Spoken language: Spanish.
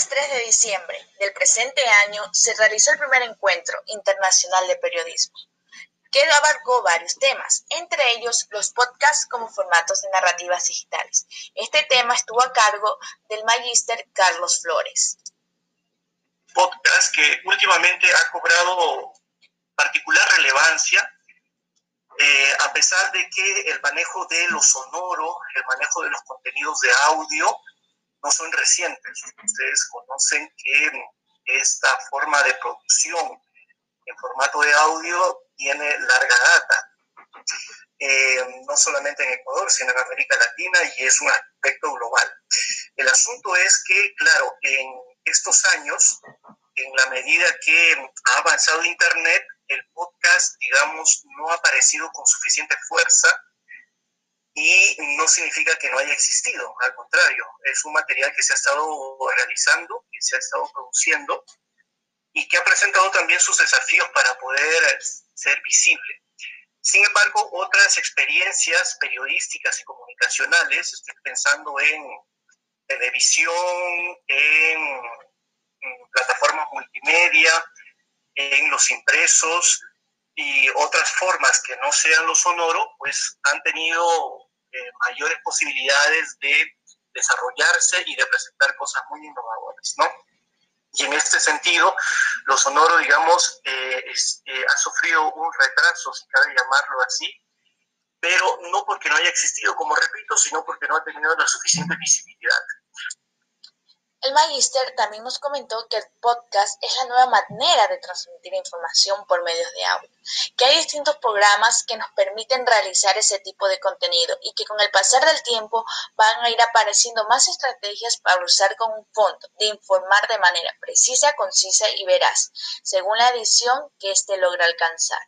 lunes 3 de diciembre del presente año se realizó el primer encuentro internacional de periodismo, que abarcó varios temas, entre ellos los podcasts como formatos de narrativas digitales. Este tema estuvo a cargo del magíster Carlos Flores. Podcast que últimamente ha cobrado particular relevancia, eh, a pesar de que el manejo de lo sonoro, el manejo de los contenidos de audio, no son recientes. Ustedes conocen que esta forma de producción en formato de audio tiene larga data, eh, no solamente en Ecuador, sino en América Latina y es un aspecto global. El asunto es que, claro, en estos años, en la medida que ha avanzado Internet, el podcast, digamos, no ha aparecido con suficiente fuerza y no significa que no haya existido, al contrario, es un material que se ha estado realizando, que se ha estado produciendo y que ha presentado también sus desafíos para poder ser visible. Sin embargo, otras experiencias periodísticas y comunicacionales, estoy pensando en televisión, en, plataformas multimedia, en los impresos y otras formas que no sean lo sonoro, pues han tenido eh, mayores posibilidades de desarrollarse y de presentar cosas muy innovadoras, ¿no? Y en este sentido, lo sonoro, digamos, eh, eh, ha sufrido un retraso, si cabe llamarlo así, pero no porque no haya existido, como repito, sino porque no ha tenido la suficiente visibilidad. El Magister también nos comentó que el podcast es la nueva manera de transmitir información por medios de audio, que hay distintos programas que nos permiten realizar ese tipo de contenido y que con el pasar del tiempo van a ir apareciendo más estrategias para usar con un fondo de informar de manera precisa, concisa y veraz, según la edición que éste logra alcanzar.